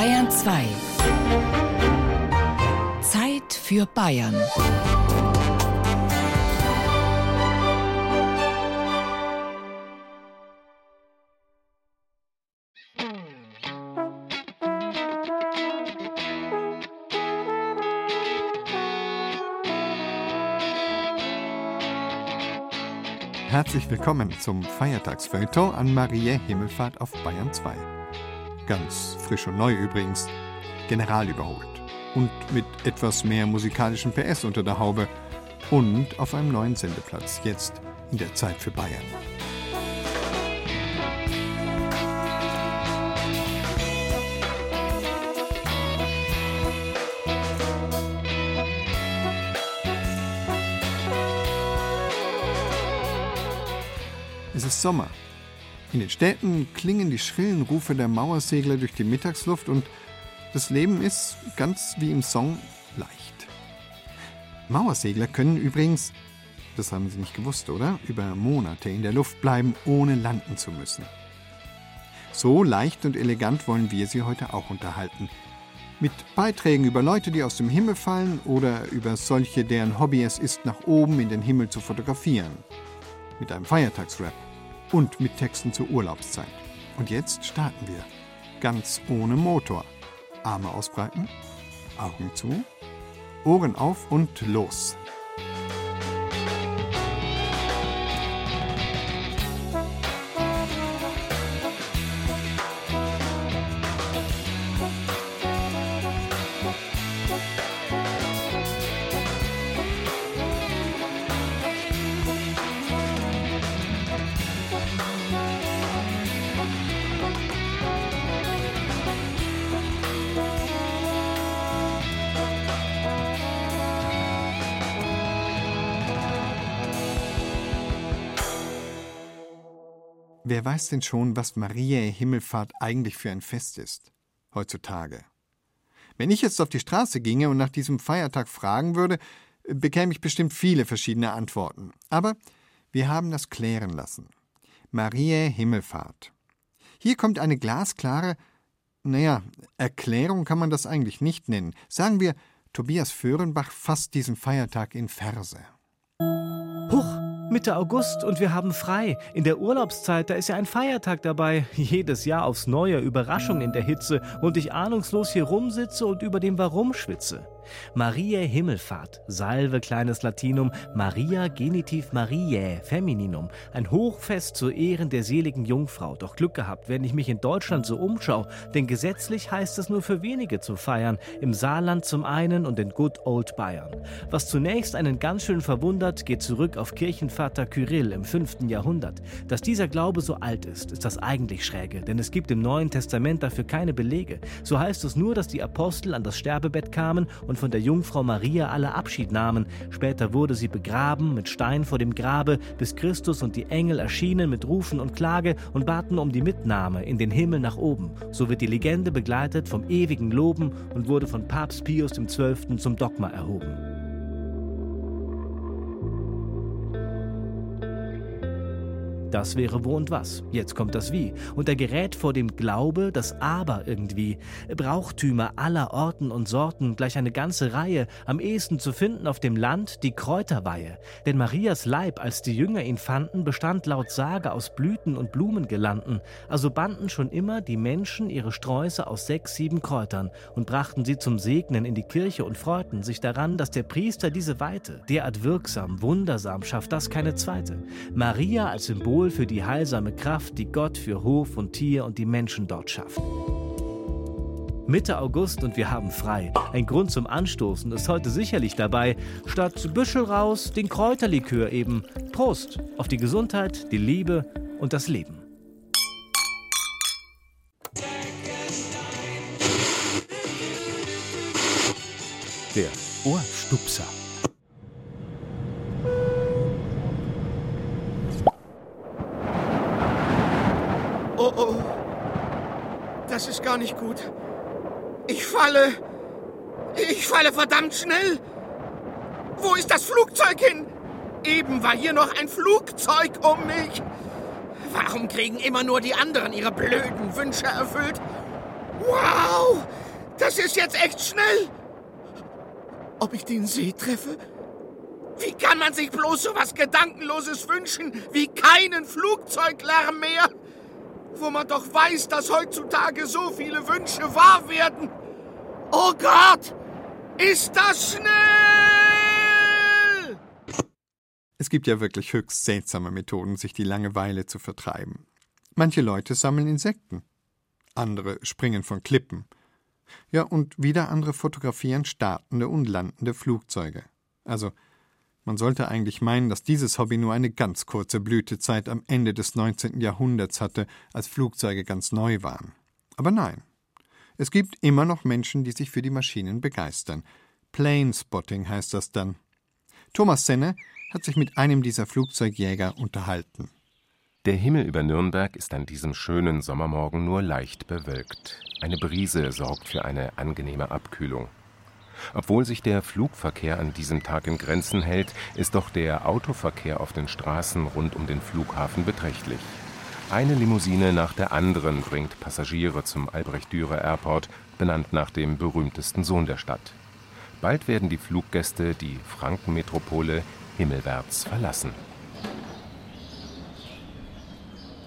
Bayern 2. Zeit für Bayern. Herzlich willkommen zum Feiertagsfeuilleton an Maria Himmelfahrt auf Bayern 2. Ganz frisch und neu übrigens, general überholt und mit etwas mehr musikalischen PS unter der Haube und auf einem neuen Sendeplatz, jetzt in der Zeit für Bayern. Es ist Sommer. In den Städten klingen die schrillen Rufe der Mauersegler durch die Mittagsluft und das Leben ist, ganz wie im Song, leicht. Mauersegler können übrigens, das haben Sie nicht gewusst, oder? Über Monate in der Luft bleiben, ohne landen zu müssen. So leicht und elegant wollen wir Sie heute auch unterhalten. Mit Beiträgen über Leute, die aus dem Himmel fallen oder über solche, deren Hobby es ist, nach oben in den Himmel zu fotografieren. Mit einem Feiertagsrap und mit Texten zur Urlaubszeit. Und jetzt starten wir. Ganz ohne Motor. Arme ausbreiten, Augen zu, Ohren auf und los. Weiß denn schon, was Mariä Himmelfahrt eigentlich für ein Fest ist, heutzutage? Wenn ich jetzt auf die Straße ginge und nach diesem Feiertag fragen würde, bekäme ich bestimmt viele verschiedene Antworten. Aber wir haben das klären lassen. Mariä Himmelfahrt. Hier kommt eine glasklare, naja, Erklärung kann man das eigentlich nicht nennen. Sagen wir, Tobias Föhrenbach fasst diesen Feiertag in Verse. Mitte August und wir haben frei. In der Urlaubszeit, da ist ja ein Feiertag dabei. Jedes Jahr aufs Neue Überraschung in der Hitze und ich ahnungslos hier rumsitze und über dem Warum schwitze. Mariä Himmelfahrt, Salve kleines Latinum, Maria Genitiv Mariae Femininum, ein Hochfest zu Ehren der seligen Jungfrau. Doch Glück gehabt, wenn ich mich in Deutschland so umschaue, denn gesetzlich heißt es nur für wenige zu feiern, im Saarland zum einen und in Good Old Bayern. Was zunächst einen ganz schön verwundert, geht zurück auf Kirchenvater Kyrill im 5. Jahrhundert. Dass dieser Glaube so alt ist, ist das eigentlich schräge, denn es gibt im Neuen Testament dafür keine Belege. So heißt es nur, dass die Apostel an das Sterbebett kamen und von der Jungfrau Maria alle Abschied nahmen. Später wurde sie begraben mit Stein vor dem Grabe, bis Christus und die Engel erschienen mit Rufen und Klage und baten um die Mitnahme in den Himmel nach oben. So wird die Legende begleitet vom ewigen Loben und wurde von Papst Pius XII. zum Dogma erhoben. Das wäre wo und was. Jetzt kommt das Wie. Und er gerät vor dem Glaube, das Aber irgendwie. Brauchtümer aller Orten und Sorten, gleich eine ganze Reihe, am ehesten zu finden auf dem Land die Kräuterweihe. Denn Marias Leib, als die Jünger ihn fanden, bestand laut Sage aus Blüten und Blumengelanden. Also banden schon immer die Menschen ihre Sträuße aus sechs, sieben Kräutern und brachten sie zum Segnen in die Kirche und freuten sich daran, dass der Priester diese weihte. Derart wirksam, wundersam schafft das keine zweite. Maria als Symbol Symbol für die heilsame Kraft, die Gott für Hof und Tier und die Menschen dort schafft. Mitte August und wir haben frei. Ein Grund zum Anstoßen ist heute sicherlich dabei. Statt Büschel raus, den Kräuterlikör eben. Prost auf die Gesundheit, die Liebe und das Leben. Der Ohrstupser. Oh oh. Das ist gar nicht gut. Ich falle. Ich falle verdammt schnell. Wo ist das Flugzeug hin? Eben war hier noch ein Flugzeug um mich. Warum kriegen immer nur die anderen ihre blöden Wünsche erfüllt? Wow! Das ist jetzt echt schnell! Ob ich den See treffe? Wie kann man sich bloß so was Gedankenloses wünschen, wie keinen Flugzeuglärm mehr? Wo man doch weiß, dass heutzutage so viele Wünsche wahr werden. Oh Gott! Ist das schnell! Es gibt ja wirklich höchst seltsame Methoden, sich die Langeweile zu vertreiben. Manche Leute sammeln Insekten, andere springen von Klippen. Ja, und wieder andere fotografieren startende und landende Flugzeuge. Also, man sollte eigentlich meinen, dass dieses Hobby nur eine ganz kurze Blütezeit am Ende des 19. Jahrhunderts hatte, als Flugzeuge ganz neu waren. Aber nein. Es gibt immer noch Menschen, die sich für die Maschinen begeistern. Planespotting heißt das dann. Thomas Senne hat sich mit einem dieser Flugzeugjäger unterhalten. Der Himmel über Nürnberg ist an diesem schönen Sommermorgen nur leicht bewölkt. Eine Brise sorgt für eine angenehme Abkühlung. Obwohl sich der Flugverkehr an diesem Tag in Grenzen hält, ist doch der Autoverkehr auf den Straßen rund um den Flughafen beträchtlich. Eine Limousine nach der anderen bringt Passagiere zum Albrecht-Dürer Airport, benannt nach dem berühmtesten Sohn der Stadt. Bald werden die Fluggäste die Frankenmetropole himmelwärts verlassen.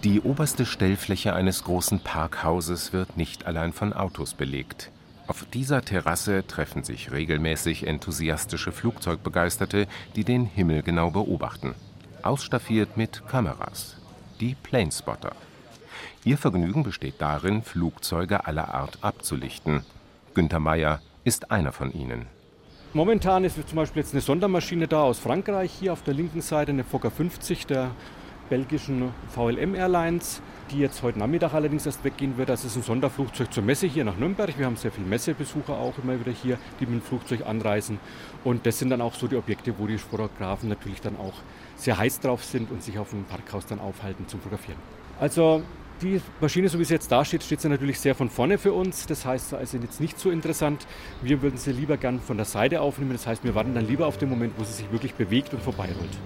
Die oberste Stellfläche eines großen Parkhauses wird nicht allein von Autos belegt. Auf dieser Terrasse treffen sich regelmäßig enthusiastische Flugzeugbegeisterte, die den Himmel genau beobachten. Ausstaffiert mit Kameras. Die Planespotter. Ihr Vergnügen besteht darin, Flugzeuge aller Art abzulichten. Günther Meyer ist einer von ihnen. Momentan ist zum Beispiel jetzt eine Sondermaschine da aus Frankreich, hier auf der linken Seite eine Fokker 50 der belgischen VLM Airlines die jetzt heute Nachmittag allerdings erst weggehen wird. Das ist ein Sonderflugzeug zur Messe hier nach Nürnberg. Wir haben sehr viele Messebesucher auch immer wieder hier, die mit dem Flugzeug anreisen. Und das sind dann auch so die Objekte, wo die Fotografen natürlich dann auch sehr heiß drauf sind und sich auf dem Parkhaus dann aufhalten zum Fotografieren. Also die Maschine, so wie sie jetzt da steht, steht sie natürlich sehr von vorne für uns. Das heißt, sie ist jetzt nicht so interessant. Wir würden sie lieber gern von der Seite aufnehmen. Das heißt, wir warten dann lieber auf den Moment, wo sie sich wirklich bewegt und vorbeirollt.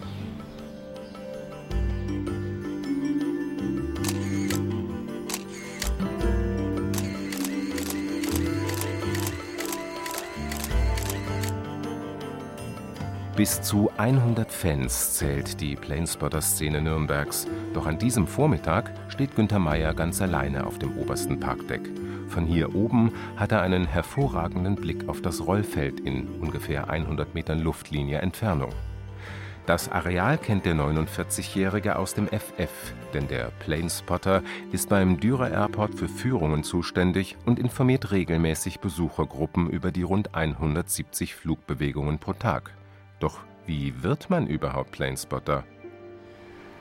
Bis zu 100 Fans zählt die Planespotter-Szene Nürnbergs. Doch an diesem Vormittag steht Günther Meier ganz alleine auf dem obersten Parkdeck. Von hier oben hat er einen hervorragenden Blick auf das Rollfeld in ungefähr 100 Metern Luftlinie Entfernung. Das Areal kennt der 49-Jährige aus dem FF, denn der Planespotter ist beim Dürer Airport für Führungen zuständig und informiert regelmäßig Besuchergruppen über die rund 170 Flugbewegungen pro Tag. Doch wie wird man überhaupt Planespotter?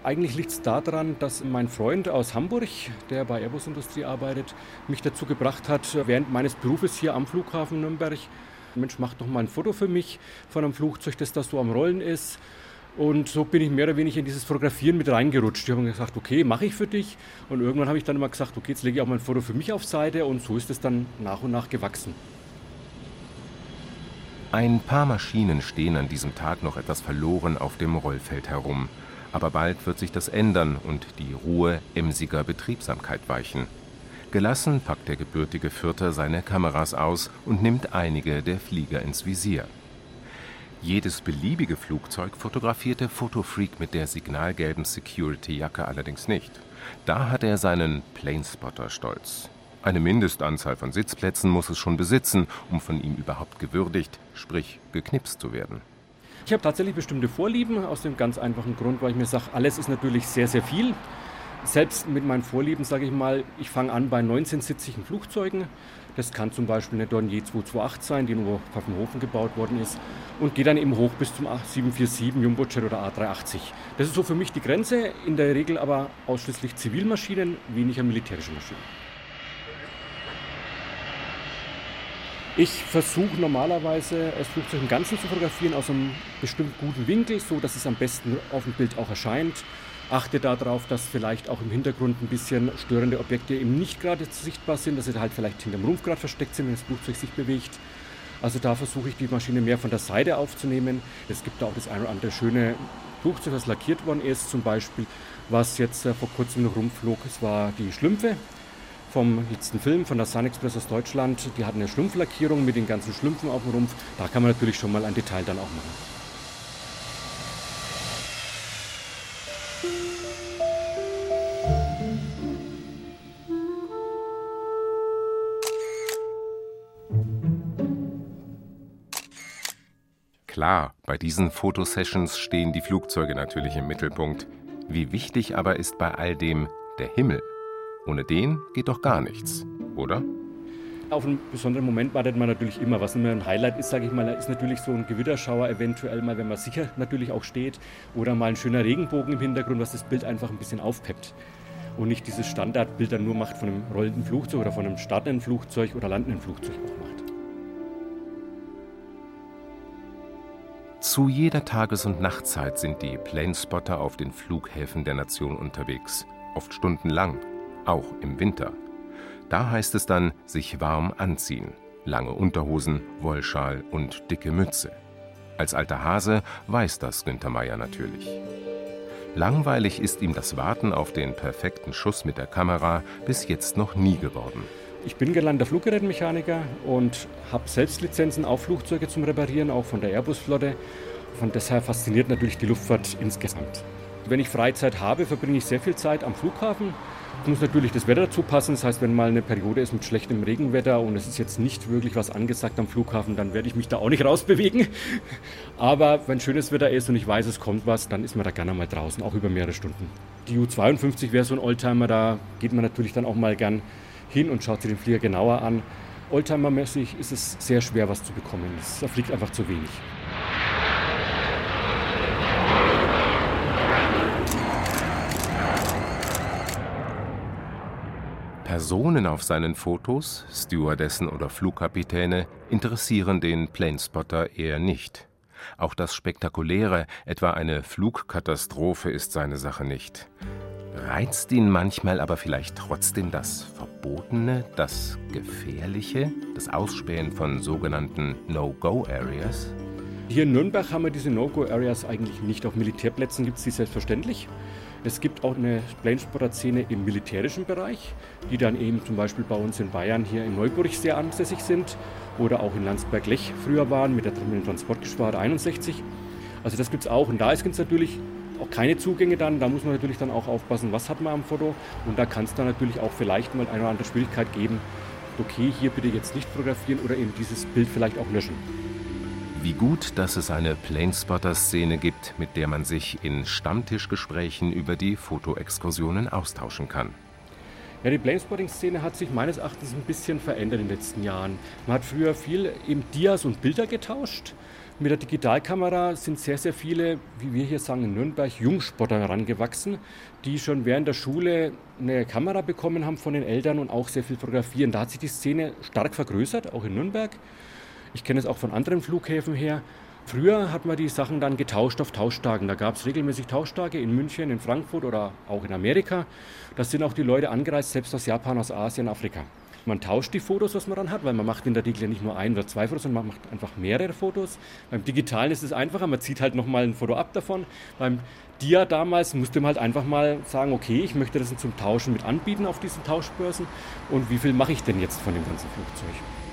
Eigentlich liegt es daran, dass mein Freund aus Hamburg, der bei Airbus Industrie arbeitet, mich dazu gebracht hat, während meines Berufes hier am Flughafen Nürnberg, Mensch, mach doch mal ein Foto für mich von einem Flugzeug, das da so am Rollen ist. Und so bin ich mehr oder weniger in dieses Fotografieren mit reingerutscht. Die haben gesagt, okay, mache ich für dich. Und irgendwann habe ich dann immer gesagt, okay, jetzt lege ich auch mal ein Foto für mich auf Seite. Und so ist es dann nach und nach gewachsen. Ein paar Maschinen stehen an diesem Tag noch etwas verloren auf dem Rollfeld herum. Aber bald wird sich das ändern und die Ruhe emsiger Betriebsamkeit weichen. Gelassen packt der gebürtige Fürther seine Kameras aus und nimmt einige der Flieger ins Visier. Jedes beliebige Flugzeug fotografiert der Fotofreak mit der signalgelben Security-Jacke allerdings nicht. Da hat er seinen Planespotter-Stolz. Eine Mindestanzahl von Sitzplätzen muss es schon besitzen, um von ihm überhaupt gewürdigt, sprich geknipst zu werden. Ich habe tatsächlich bestimmte Vorlieben, aus dem ganz einfachen Grund, weil ich mir sage, alles ist natürlich sehr, sehr viel. Selbst mit meinen Vorlieben sage ich mal, ich fange an bei 19-sitzigen Flugzeugen. Das kann zum Beispiel eine Dornier 228 sein, die nur auf Pfaffenhofen gebaut worden ist. Und gehe dann eben hoch bis zum 747 Jumbojet oder A380. Das ist so für mich die Grenze, in der Regel aber ausschließlich Zivilmaschinen, weniger militärische Maschinen. Ich versuche normalerweise das Flugzeug im Ganzen zu fotografieren aus einem bestimmt guten Winkel, so dass es am besten auf dem Bild auch erscheint. Achte darauf, dass vielleicht auch im Hintergrund ein bisschen störende Objekte eben nicht gerade sichtbar sind, dass sie halt vielleicht hinterm Rumpf gerade versteckt sind, wenn das Flugzeug sich bewegt. Also da versuche ich die Maschine mehr von der Seite aufzunehmen. Es gibt da auch das eine oder andere schöne Flugzeug, das lackiert worden ist, zum Beispiel, was jetzt äh, vor kurzem noch rumflog. Es war die Schlümpfe vom letzten Film von der Sun Express aus Deutschland. Die hatten eine Schlumpflackierung mit den ganzen Schlümpfen auf dem Rumpf. Da kann man natürlich schon mal ein Detail dann auch machen. Klar, bei diesen Fotosessions stehen die Flugzeuge natürlich im Mittelpunkt. Wie wichtig aber ist bei all dem der Himmel? Ohne den geht doch gar nichts, oder? Auf einen besonderen Moment wartet man natürlich immer. Was immer ein Highlight ist, sage ich mal, ist natürlich so ein Gewitterschauer eventuell mal, wenn man sicher natürlich auch steht. Oder mal ein schöner Regenbogen im Hintergrund, was das Bild einfach ein bisschen aufpeppt. Und nicht dieses Standardbild dann nur macht von einem rollenden Flugzeug oder von einem startenden Flugzeug oder landenden Flugzeug auch macht. Zu jeder Tages- und Nachtzeit sind die Planespotter auf den Flughäfen der Nation unterwegs, oft stundenlang, auch im Winter. Da heißt es dann, sich warm anziehen, lange Unterhosen, Wollschal und dicke Mütze. Als alter Hase weiß das Günther Meier natürlich. Langweilig ist ihm das Warten auf den perfekten Schuss mit der Kamera bis jetzt noch nie geworden. Ich bin gelernter Fluggerätmechaniker und habe selbst Lizenzen auf Flugzeuge zum Reparieren, auch von der Airbus-Flotte. Von deshalb fasziniert natürlich die Luftfahrt insgesamt. Wenn ich Freizeit habe, verbringe ich sehr viel Zeit am Flughafen. Muss natürlich das Wetter dazu passen. Das heißt, wenn mal eine Periode ist mit schlechtem Regenwetter und es ist jetzt nicht wirklich was angesagt am Flughafen, dann werde ich mich da auch nicht rausbewegen. Aber wenn schönes Wetter ist und ich weiß, es kommt was, dann ist man da gerne mal draußen, auch über mehrere Stunden. Die U-52 wäre so ein Oldtimer, da geht man natürlich dann auch mal gern hin und schaut sich den Flieger genauer an. Oldtimer-mäßig ist es sehr schwer, was zu bekommen. Es fliegt einfach zu wenig. Personen auf seinen Fotos, Stewardessen oder Flugkapitäne, interessieren den Planespotter eher nicht. Auch das Spektakuläre, etwa eine Flugkatastrophe, ist seine Sache nicht. Reizt ihn manchmal aber vielleicht trotzdem das Verbotene, das Gefährliche, das Ausspähen von sogenannten No-Go-Areas? Hier in Nürnberg haben wir diese No-Go-Areas eigentlich nicht. Auf Militärplätzen gibt es die selbstverständlich. Es gibt auch eine Planespotter-Szene im militärischen Bereich, die dann eben zum Beispiel bei uns in Bayern hier in Neuburg sehr ansässig sind oder auch in Landsberg-Lech früher waren mit der Transportgeschwader 61. Also das gibt es auch. Und da ist es natürlich auch keine Zugänge dann. Da muss man natürlich dann auch aufpassen, was hat man am Foto. Und da kann es dann natürlich auch vielleicht mal eine oder andere Schwierigkeit geben. Okay, hier bitte jetzt nicht fotografieren oder eben dieses Bild vielleicht auch löschen. Wie gut, dass es eine Planespotter-Szene gibt, mit der man sich in Stammtischgesprächen über die Fotoexkursionen austauschen kann. Ja, die Planespotting-Szene hat sich meines Erachtens ein bisschen verändert in den letzten Jahren. Man hat früher viel eben Dias und Bilder getauscht. Mit der Digitalkamera sind sehr, sehr viele, wie wir hier sagen in Nürnberg, Jungspotter herangewachsen, die schon während der Schule eine Kamera bekommen haben von den Eltern und auch sehr viel fotografieren. Da hat sich die Szene stark vergrößert, auch in Nürnberg. Ich kenne es auch von anderen Flughäfen her. Früher hat man die Sachen dann getauscht auf Tauschtagen. Da gab es regelmäßig Tauschtage in München, in Frankfurt oder auch in Amerika. Da sind auch die Leute angereist, selbst aus Japan, aus Asien, Afrika. Man tauscht die Fotos, was man dann hat, weil man macht in der Regel nicht nur ein oder zwei Fotos, sondern man macht einfach mehrere Fotos. Beim Digitalen ist es einfacher, man zieht halt nochmal ein Foto ab davon. Beim Dia damals musste man halt einfach mal sagen, okay, ich möchte das zum Tauschen mit anbieten auf diesen Tauschbörsen und wie viel mache ich denn jetzt von dem ganzen Flugzeug?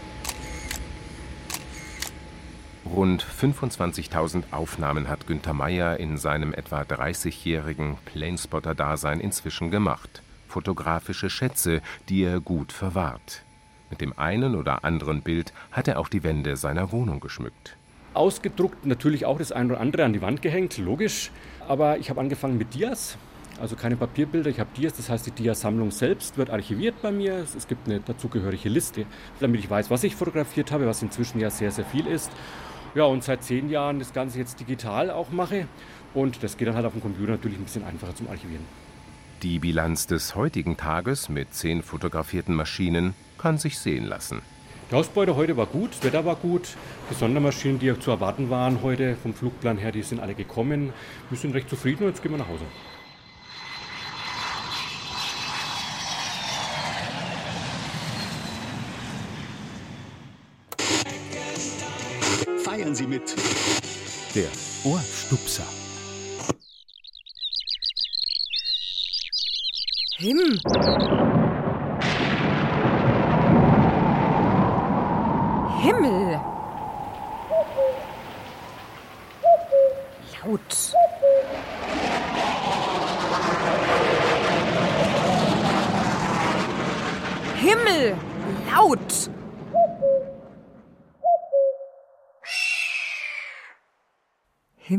Rund 25.000 Aufnahmen hat Günther Meier in seinem etwa 30-jährigen Planespotter-Dasein inzwischen gemacht fotografische Schätze, die er gut verwahrt. Mit dem einen oder anderen Bild hat er auch die Wände seiner Wohnung geschmückt. Ausgedruckt natürlich auch das eine oder andere an die Wand gehängt, logisch. Aber ich habe angefangen mit Dias, also keine Papierbilder, ich habe Dias, das heißt die Diasammlung selbst wird archiviert bei mir. Es gibt eine dazugehörige Liste, damit ich weiß, was ich fotografiert habe, was inzwischen ja sehr, sehr viel ist. Ja, und seit zehn Jahren das Ganze jetzt digital auch mache. Und das geht dann halt auf dem Computer natürlich ein bisschen einfacher zum Archivieren. Die Bilanz des heutigen Tages mit zehn fotografierten Maschinen kann sich sehen lassen. Die Ausbeute heute war gut, das Wetter war gut. Die Sondermaschinen, die zu erwarten waren heute vom Flugplan her, die sind alle gekommen. Wir sind recht zufrieden und jetzt gehen wir nach Hause. Der Ohrstupser. Him. Himmel. Laut.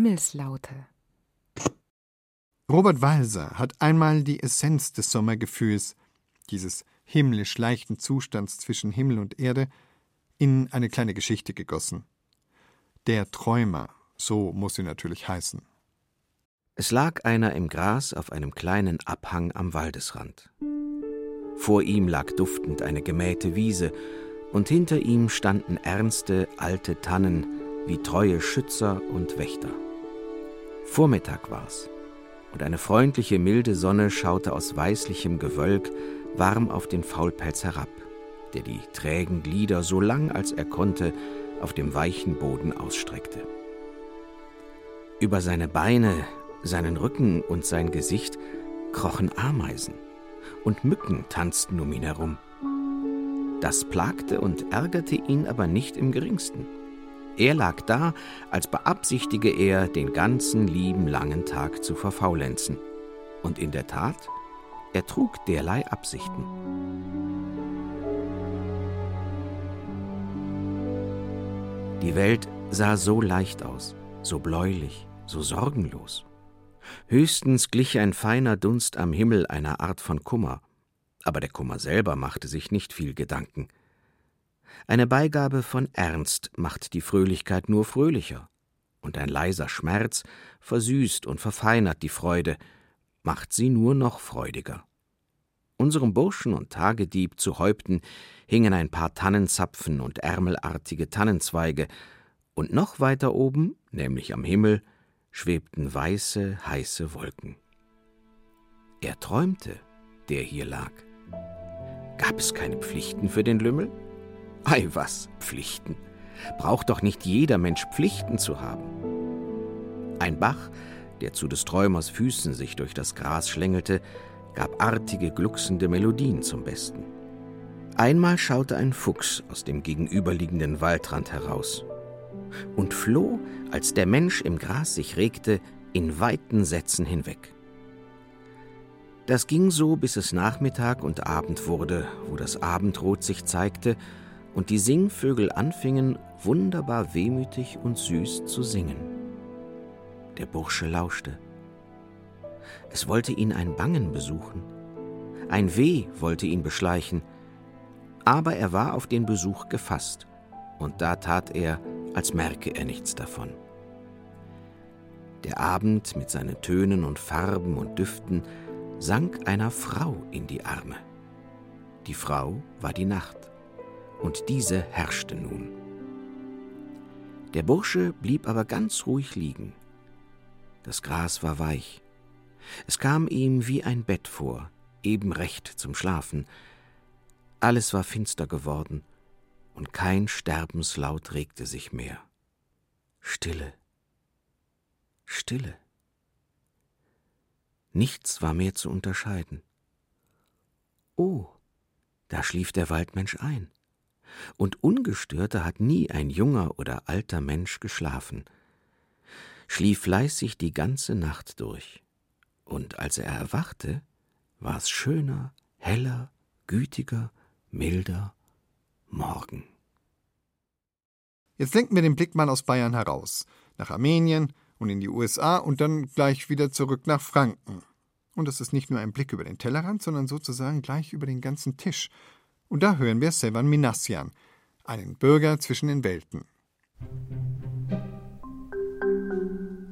Himmelslaute. Robert Walser hat einmal die Essenz des Sommergefühls, dieses himmlisch leichten Zustands zwischen Himmel und Erde, in eine kleine Geschichte gegossen. Der Träumer, so muss sie natürlich heißen. Es lag einer im Gras auf einem kleinen Abhang am Waldesrand. Vor ihm lag duftend eine gemähte Wiese, und hinter ihm standen ernste alte Tannen wie treue Schützer und Wächter. Vormittag war's, und eine freundliche milde Sonne schaute aus weißlichem Gewölk warm auf den Faulpelz herab, der die trägen Glieder so lang als er konnte auf dem weichen Boden ausstreckte. Über seine Beine, seinen Rücken und sein Gesicht krochen Ameisen, und Mücken tanzten um ihn herum. Das plagte und ärgerte ihn aber nicht im geringsten. Er lag da, als beabsichtige er, den ganzen lieben langen Tag zu verfaulenzen. Und in der Tat, er trug derlei Absichten. Die Welt sah so leicht aus, so bläulich, so sorgenlos. Höchstens glich ein feiner Dunst am Himmel einer Art von Kummer, aber der Kummer selber machte sich nicht viel Gedanken. Eine Beigabe von Ernst macht die Fröhlichkeit nur fröhlicher, und ein leiser Schmerz versüßt und verfeinert die Freude, macht sie nur noch freudiger. Unserem Burschen und Tagedieb zu Häupten hingen ein paar Tannenzapfen und ärmelartige Tannenzweige, und noch weiter oben, nämlich am Himmel, schwebten weiße, heiße Wolken. Er träumte, der hier lag. Gab es keine Pflichten für den Lümmel? Ei was, Pflichten. Braucht doch nicht jeder Mensch Pflichten zu haben. Ein Bach, der zu des Träumers Füßen sich durch das Gras schlängelte, gab artige, glucksende Melodien zum Besten. Einmal schaute ein Fuchs aus dem gegenüberliegenden Waldrand heraus und floh, als der Mensch im Gras sich regte, in weiten Sätzen hinweg. Das ging so, bis es Nachmittag und Abend wurde, wo das Abendrot sich zeigte und die Singvögel anfingen, wunderbar wehmütig und süß zu singen. Der Bursche lauschte. Es wollte ihn ein Bangen besuchen. Ein Weh wollte ihn beschleichen, aber er war auf den Besuch gefasst, und da tat er, als merke er nichts davon. Der Abend mit seinen Tönen und Farben und Düften sank einer Frau in die Arme. Die Frau war die Nacht, und diese herrschte nun. Der Bursche blieb aber ganz ruhig liegen. Das Gras war weich. Es kam ihm wie ein Bett vor, eben recht zum Schlafen. Alles war finster geworden, und kein Sterbenslaut regte sich mehr. Stille, Stille. Nichts war mehr zu unterscheiden. Oh, da schlief der Waldmensch ein. Und ungestörter hat nie ein junger oder alter Mensch geschlafen. Schlief fleißig die ganze Nacht durch. Und als er erwachte, war es schöner, heller, gütiger, milder morgen. Jetzt lenken wir den Blick mal aus Bayern heraus, nach Armenien und in die USA und dann gleich wieder zurück nach Franken. Und das ist nicht nur ein Blick über den Tellerrand, sondern sozusagen gleich über den ganzen Tisch. Und da hören wir Sevan Minassian, einen Bürger zwischen den Welten.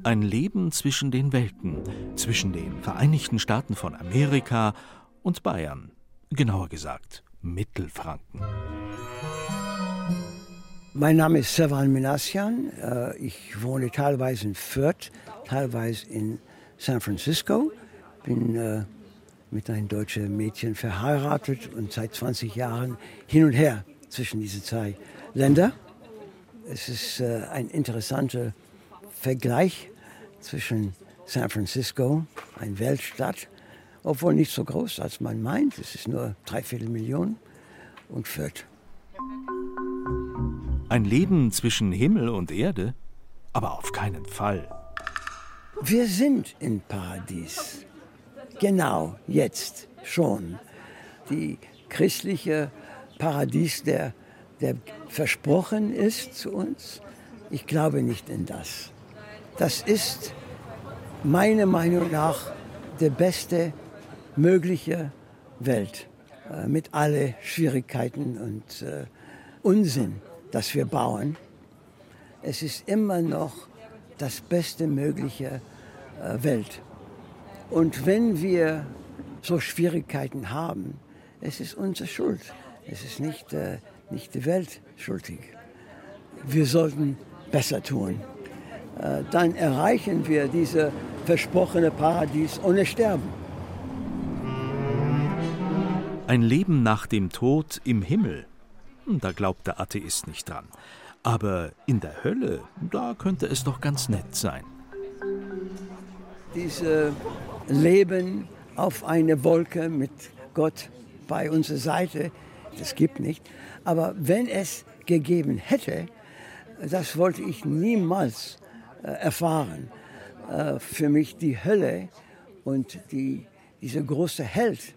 Ein Leben zwischen den Welten, zwischen den Vereinigten Staaten von Amerika und Bayern, genauer gesagt Mittelfranken. Mein Name ist Sevan Minassian. Äh, ich wohne teilweise in Fürth, teilweise in San Francisco. Bin äh, mit einem deutschen Mädchen verheiratet und seit 20 Jahren hin und her zwischen diesen zwei Ländern. Es ist äh, ein interessanter Vergleich zwischen San Francisco, eine Weltstadt, obwohl nicht so groß, als man meint. Es ist nur dreiviertel Millionen und Fürth. Ein Leben zwischen Himmel und Erde? Aber auf keinen Fall. Wir sind im Paradies. Genau jetzt schon. Die christliche Paradies, der, der versprochen ist zu uns, ich glaube nicht in das. Das ist meiner Meinung nach die beste mögliche Welt äh, mit allen Schwierigkeiten und äh, Unsinn, das wir bauen. Es ist immer noch das beste mögliche äh, Welt. Und wenn wir so Schwierigkeiten haben, es ist unsere Schuld. Es ist nicht, äh, nicht die Welt schuldig. Wir sollten besser tun. Äh, dann erreichen wir dieses versprochene Paradies ohne Sterben. Ein Leben nach dem Tod im Himmel, hm, da glaubt der Atheist nicht dran. Aber in der Hölle, da könnte es doch ganz nett sein. Dieses Leben auf einer Wolke mit Gott bei unserer Seite, das gibt nicht. Aber wenn es gegeben hätte, das wollte ich niemals äh, erfahren. Äh, für mich die Hölle und die, dieser große Held,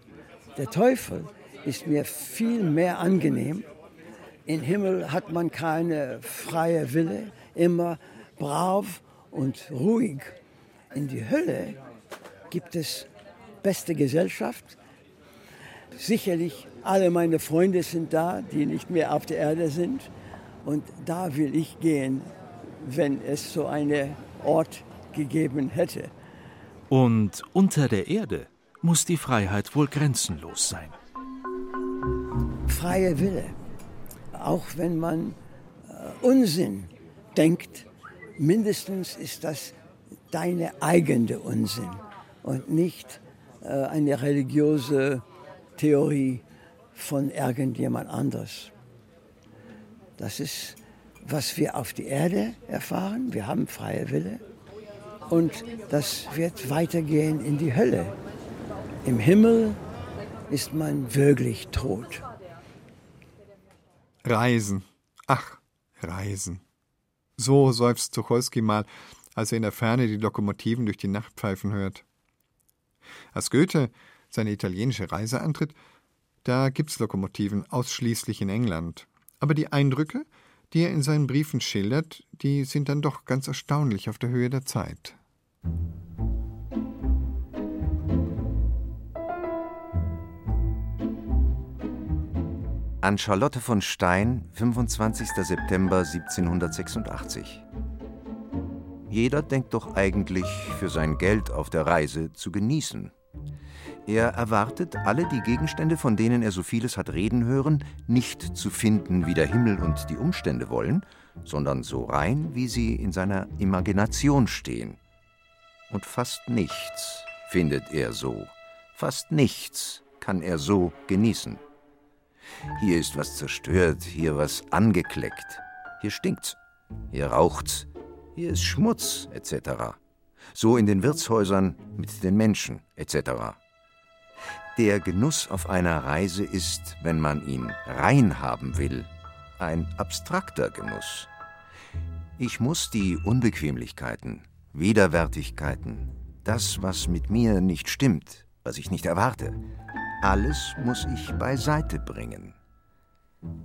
der Teufel, ist mir viel mehr angenehm. Im Himmel hat man keine freie Wille, immer brav und ruhig. In die Hölle gibt es beste Gesellschaft. Sicherlich alle meine Freunde sind da, die nicht mehr auf der Erde sind. Und da will ich gehen, wenn es so einen Ort gegeben hätte. Und unter der Erde muss die Freiheit wohl grenzenlos sein. Freie Wille. Auch wenn man äh, Unsinn denkt, mindestens ist das deine eigene Unsinn und nicht äh, eine religiöse Theorie von irgendjemand anders. Das ist, was wir auf die Erde erfahren. Wir haben freie Wille. Und das wird weitergehen in die Hölle. Im Himmel ist man wirklich tot. Reisen. Ach, Reisen. So seufzt Tucholsky mal, als er in der Ferne die Lokomotiven durch die Nacht pfeifen hört. Als Goethe seine italienische Reise antritt, da gibt's Lokomotiven ausschließlich in England. Aber die Eindrücke, die er in seinen Briefen schildert, die sind dann doch ganz erstaunlich auf der Höhe der Zeit. An Charlotte von Stein, 25. September 1786. Jeder denkt doch eigentlich, für sein Geld auf der Reise zu genießen. Er erwartet, alle die Gegenstände, von denen er so vieles hat reden hören, nicht zu finden, wie der Himmel und die Umstände wollen, sondern so rein, wie sie in seiner Imagination stehen. Und fast nichts findet er so, fast nichts kann er so genießen. Hier ist was zerstört, hier was angekleckt, hier stinkt's, hier raucht's, hier ist Schmutz, etc. So in den Wirtshäusern mit den Menschen, etc. Der Genuss auf einer Reise ist, wenn man ihn rein haben will, ein abstrakter Genuss. Ich muss die Unbequemlichkeiten, Widerwärtigkeiten, das, was mit mir nicht stimmt, was ich nicht erwarte, alles muss ich beiseite bringen.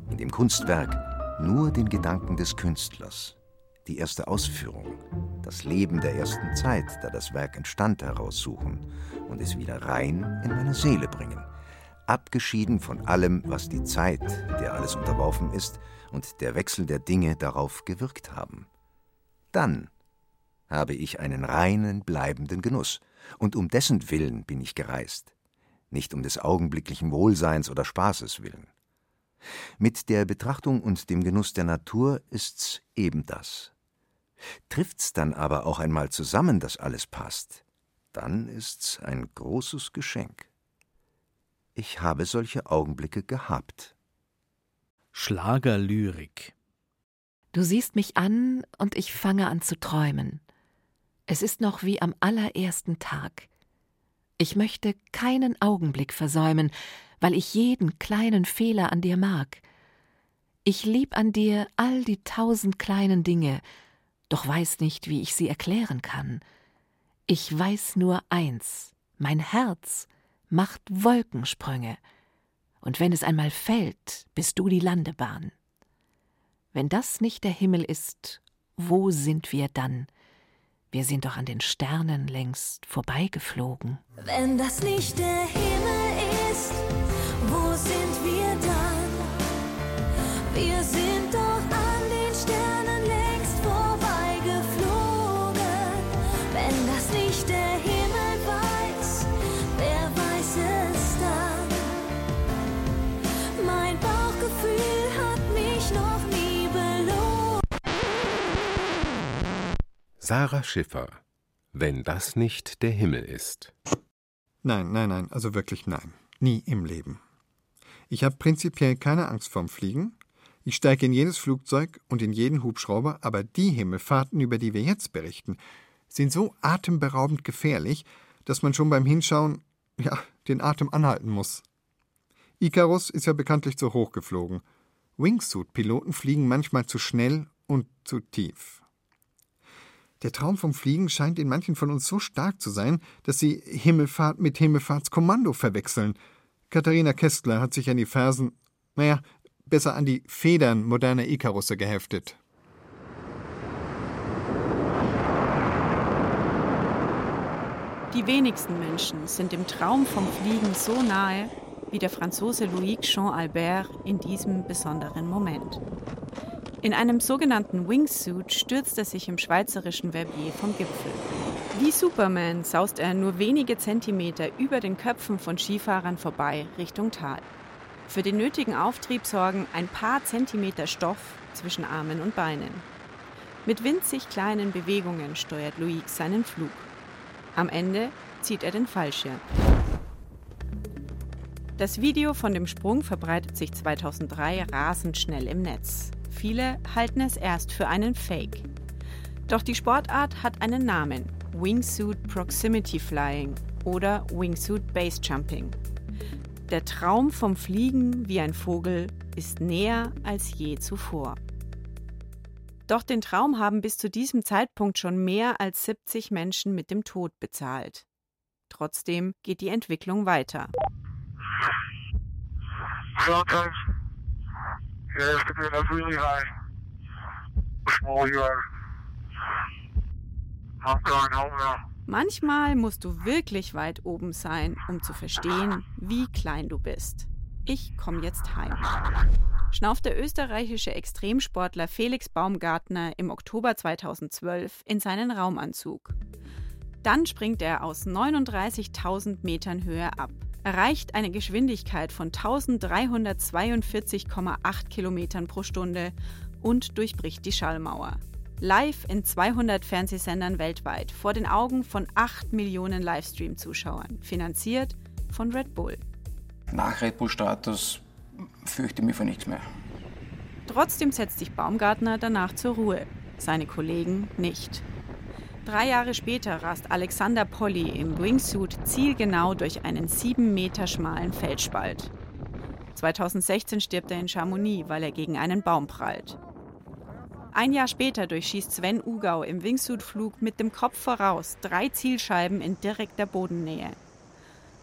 In dem Kunstwerk nur den Gedanken des Künstlers, die erste Ausführung, das Leben der ersten Zeit, da das Werk entstand, heraussuchen und es wieder rein in meine Seele bringen, abgeschieden von allem, was die Zeit, der alles unterworfen ist, und der Wechsel der Dinge darauf gewirkt haben. Dann habe ich einen reinen, bleibenden Genuss, und um dessen Willen bin ich gereist, nicht um des augenblicklichen Wohlseins oder Spaßes willen. Mit der Betrachtung und dem Genuss der Natur ist's eben das. Trifft's dann aber auch einmal zusammen, dass alles passt, dann ist's ein großes Geschenk. Ich habe solche Augenblicke gehabt. Schlagerlyrik. Du siehst mich an und ich fange an zu träumen. Es ist noch wie am allerersten Tag. Ich möchte keinen Augenblick versäumen, weil ich jeden kleinen Fehler an dir mag. Ich lieb an dir all die tausend kleinen Dinge, doch weiß nicht, wie ich sie erklären kann. Ich weiß nur eins, mein Herz macht Wolkensprünge, und wenn es einmal fällt, bist du die Landebahn. Wenn das nicht der Himmel ist, wo sind wir dann? Wir sind doch an den Sternen längst vorbeigeflogen. Wenn das nicht der Himmel Sarah Schiffer. Wenn das nicht der Himmel ist. Nein, nein, nein, also wirklich nein. Nie im Leben. Ich habe prinzipiell keine Angst vorm Fliegen. Ich steige in jedes Flugzeug und in jeden Hubschrauber, aber die Himmelfahrten, über die wir jetzt berichten, sind so atemberaubend gefährlich, dass man schon beim Hinschauen, ja, den Atem anhalten muss. Icarus ist ja bekanntlich zu hoch geflogen. Wingsuit-Piloten fliegen manchmal zu schnell und zu tief. Der Traum vom Fliegen scheint in manchen von uns so stark zu sein, dass sie Himmelfahrt mit Himmelfahrtskommando verwechseln. Katharina Kästler hat sich an die Fersen, naja, besser an die Federn moderner Ikarusse geheftet. Die wenigsten Menschen sind dem Traum vom Fliegen so nahe wie der Franzose Louis Jean Albert in diesem besonderen Moment. In einem sogenannten Wingsuit stürzt er sich im schweizerischen Verbier vom Gipfel. Wie Superman saust er nur wenige Zentimeter über den Köpfen von Skifahrern vorbei Richtung Tal. Für den nötigen Auftrieb sorgen ein paar Zentimeter Stoff zwischen Armen und Beinen. Mit winzig kleinen Bewegungen steuert Louis seinen Flug. Am Ende zieht er den Fallschirm. Das Video von dem Sprung verbreitet sich 2003 rasend schnell im Netz. Viele halten es erst für einen Fake. Doch die Sportart hat einen Namen: Wingsuit Proximity Flying oder Wingsuit Base Jumping. Der Traum vom Fliegen wie ein Vogel ist näher als je zuvor. Doch den Traum haben bis zu diesem Zeitpunkt schon mehr als 70 Menschen mit dem Tod bezahlt. Trotzdem geht die Entwicklung weiter. Have to get up really high. You are. I'm going home now. Manchmal musst du wirklich weit oben sein, um zu verstehen, wie klein du bist. Ich komme jetzt heim. Schnauft der österreichische Extremsportler Felix Baumgartner im Oktober 2012 in seinen Raumanzug. Dann springt er aus 39.000 Metern Höhe ab, erreicht eine Geschwindigkeit von 1342,8 Kilometern pro Stunde und durchbricht die Schallmauer. Live in 200 Fernsehsendern weltweit vor den Augen von 8 Millionen Livestream-Zuschauern, finanziert von Red Bull. Nach Red Bull-Status fürchte ich mich vor nichts mehr. Trotzdem setzt sich Baumgartner danach zur Ruhe, seine Kollegen nicht. Drei Jahre später rast Alexander Polly im Wingsuit zielgenau durch einen sieben Meter schmalen Felsspalt. 2016 stirbt er in Chamonix, weil er gegen einen Baum prallt. Ein Jahr später durchschießt Sven Ugau im Wingsuit-Flug mit dem Kopf voraus drei Zielscheiben in direkter Bodennähe.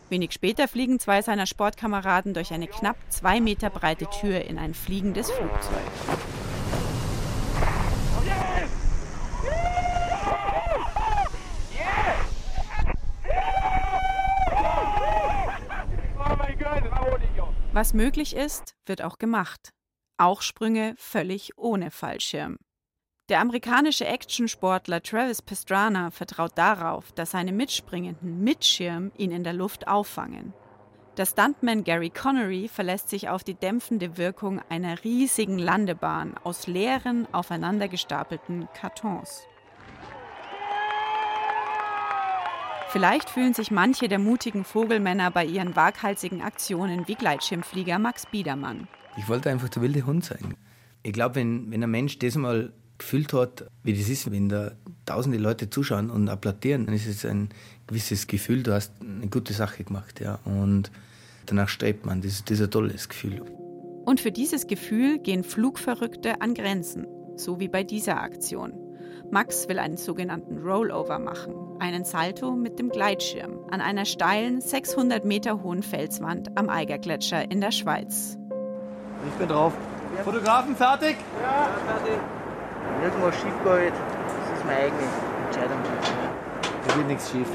Wenig später fliegen zwei seiner Sportkameraden durch eine knapp zwei Meter breite Tür in ein fliegendes Flugzeug. Was möglich ist, wird auch gemacht. Auch Sprünge völlig ohne Fallschirm. Der amerikanische Actionsportler Travis Pastrana vertraut darauf, dass seine Mitspringenden mit Schirm ihn in der Luft auffangen. Der Stuntman Gary Connery verlässt sich auf die dämpfende Wirkung einer riesigen Landebahn aus leeren, aufeinander gestapelten Kartons. Vielleicht fühlen sich manche der mutigen Vogelmänner bei ihren waghalsigen Aktionen wie Gleitschirmflieger Max Biedermann. Ich wollte einfach der wilde Hund sein. Ich glaube, wenn, wenn ein Mensch das mal gefühlt hat, wie das ist, wenn da tausende Leute zuschauen und applaudieren, dann ist es ein gewisses Gefühl, du hast eine gute Sache gemacht. Ja. Und danach strebt man. Das, das ist ein tolles Gefühl. Und für dieses Gefühl gehen Flugverrückte an Grenzen, so wie bei dieser Aktion. Max will einen sogenannten Rollover machen, einen Salto mit dem Gleitschirm an einer steilen, 600 Meter hohen Felswand am Eigergletscher in der Schweiz. Ich bin drauf. Fotografen fertig? Ja, fertig. Wenn irgendwas schief geht, das ist meine eigene Entscheidung. Da geht nichts schief.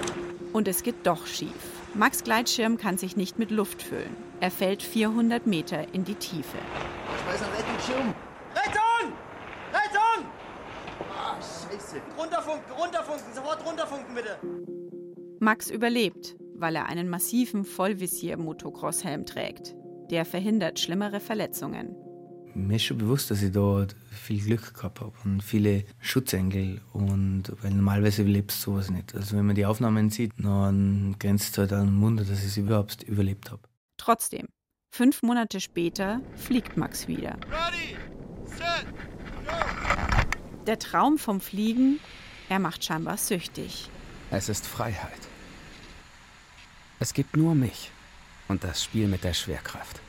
Und es geht doch schief. Max Gleitschirm kann sich nicht mit Luft füllen. Er fällt 400 Meter in die Tiefe. Schmeiß einen Rettungsschirm. Rettung! Scheiße. Runterfunken, runterfunken, sofort runterfunken, bitte. Max überlebt, weil er einen massiven Vollvisier-Motocross-Helm trägt. Der verhindert schlimmere Verletzungen. Mir ist schon bewusst, dass ich da viel Glück gehabt habe und viele Schutzengel. Und weil normalerweise lebst du sowas nicht. Also wenn man die Aufnahmen sieht, dann grenzt es halt an den Wunder, dass ich es überhaupt überlebt habe. Trotzdem, fünf Monate später fliegt Max wieder. Der Traum vom Fliegen, er macht scheinbar süchtig. Es ist Freiheit. Es gibt nur mich und das Spiel mit der Schwerkraft.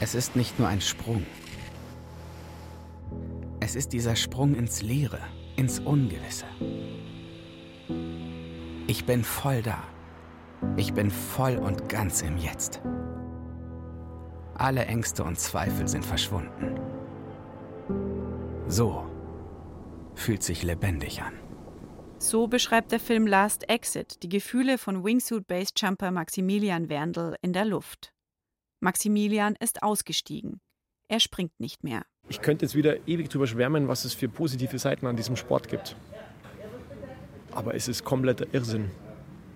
Es ist nicht nur ein Sprung. Es ist dieser Sprung ins Leere, ins Ungewisse. Ich bin voll da. Ich bin voll und ganz im Jetzt. Alle Ängste und Zweifel sind verschwunden. So fühlt sich lebendig an. So beschreibt der Film Last Exit die Gefühle von Wingsuit-Basejumper Maximilian Werndl in der Luft. Maximilian ist ausgestiegen. Er springt nicht mehr. Ich könnte jetzt wieder ewig drüber schwärmen, was es für positive Seiten an diesem Sport gibt. Aber es ist kompletter Irrsinn,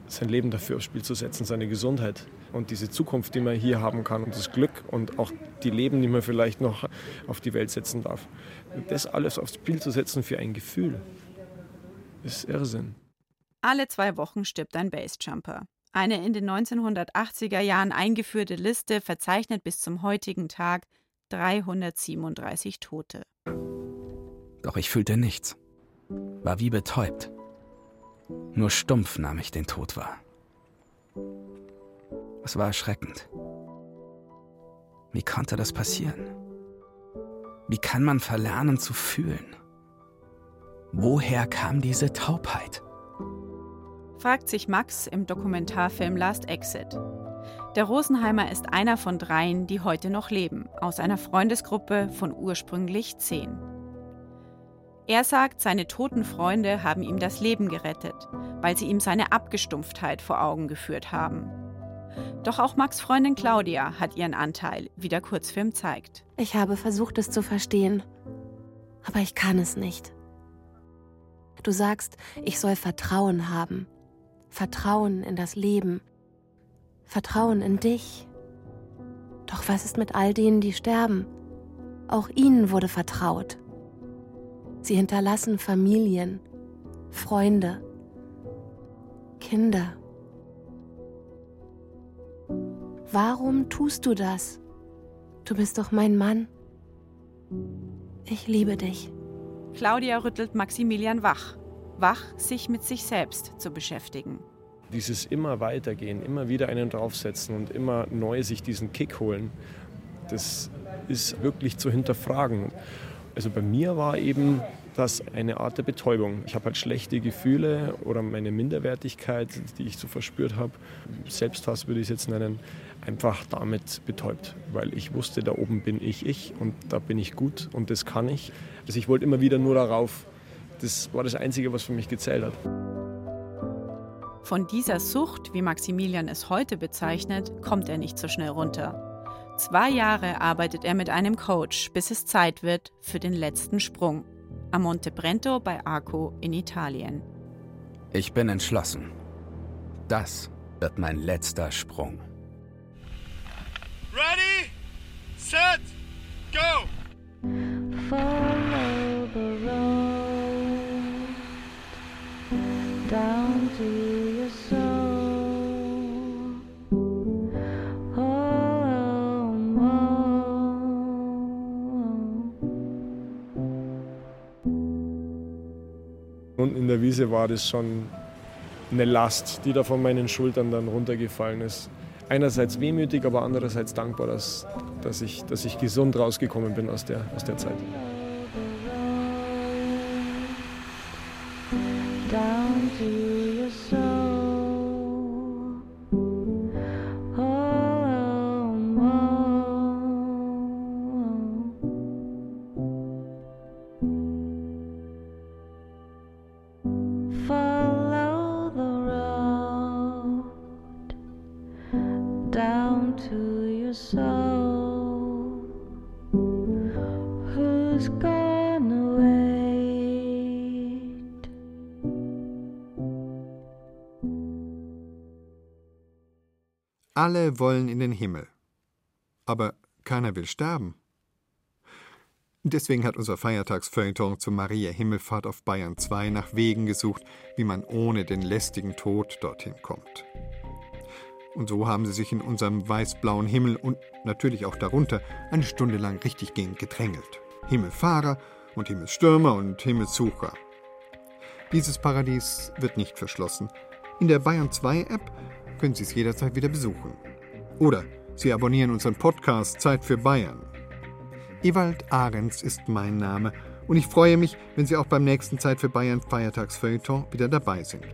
sein Leben dafür aufs Spiel zu setzen, seine Gesundheit und diese Zukunft, die man hier haben kann und das Glück und auch die Leben, die man vielleicht noch auf die Welt setzen darf. Das alles aufs Spiel zu setzen für ein Gefühl, ist Irrsinn. Alle zwei Wochen stirbt ein Basejumper. Eine in den 1980er Jahren eingeführte Liste verzeichnet bis zum heutigen Tag 337 Tote. Doch ich fühlte nichts. War wie betäubt. Nur stumpf nahm ich den Tod wahr. Es war erschreckend. Wie konnte das passieren? Wie kann man verlernen zu fühlen? Woher kam diese Taubheit? fragt sich Max im Dokumentarfilm Last Exit. Der Rosenheimer ist einer von dreien, die heute noch leben, aus einer Freundesgruppe von ursprünglich zehn. Er sagt, seine toten Freunde haben ihm das Leben gerettet, weil sie ihm seine Abgestumpftheit vor Augen geführt haben. Doch auch Max Freundin Claudia hat ihren Anteil, wie der Kurzfilm zeigt. Ich habe versucht, es zu verstehen, aber ich kann es nicht. Du sagst, ich soll Vertrauen haben. Vertrauen in das Leben, Vertrauen in dich. Doch was ist mit all denen, die sterben? Auch ihnen wurde vertraut. Sie hinterlassen Familien, Freunde, Kinder. Warum tust du das? Du bist doch mein Mann. Ich liebe dich. Claudia rüttelt Maximilian wach wach, sich mit sich selbst zu beschäftigen. Dieses immer weitergehen, immer wieder einen draufsetzen und immer neu sich diesen Kick holen, das ist wirklich zu hinterfragen. Also bei mir war eben das eine Art der Betäubung. Ich habe halt schlechte Gefühle oder meine Minderwertigkeit, die ich so verspürt habe, Selbsthass würde ich es jetzt nennen, einfach damit betäubt, weil ich wusste, da oben bin ich ich und da bin ich gut und das kann ich. Also ich wollte immer wieder nur darauf das war das Einzige, was für mich gezählt hat. Von dieser Sucht, wie Maximilian es heute bezeichnet, kommt er nicht so schnell runter. Zwei Jahre arbeitet er mit einem Coach, bis es Zeit wird für den letzten Sprung. Am Monte Brento bei Arco in Italien. Ich bin entschlossen. Das wird mein letzter Sprung. Ready, set, go! Follow the road down to In der Wiese war das schon eine Last, die da von meinen Schultern dann runtergefallen ist. Einerseits wehmütig, aber andererseits dankbar, dass, dass, ich, dass ich gesund rausgekommen bin aus der, aus der Zeit. Alle wollen in den Himmel. Aber keiner will sterben. Deswegen hat unser Feiertagsfeuilleton zur Maria Himmelfahrt auf Bayern 2 nach Wegen gesucht, wie man ohne den lästigen Tod dorthin kommt. Und so haben sie sich in unserem weiß-blauen Himmel und natürlich auch darunter eine Stunde lang richtig gehend gedrängelt. Himmelfahrer und Himmelsstürmer und Himmelssucher. Dieses Paradies wird nicht verschlossen. In der Bayern 2 App können Sie es jederzeit wieder besuchen. Oder Sie abonnieren unseren Podcast Zeit für Bayern. Ewald Ahrens ist mein Name und ich freue mich, wenn Sie auch beim nächsten Zeit für Bayern Feiertagsfeuilleton wieder dabei sind.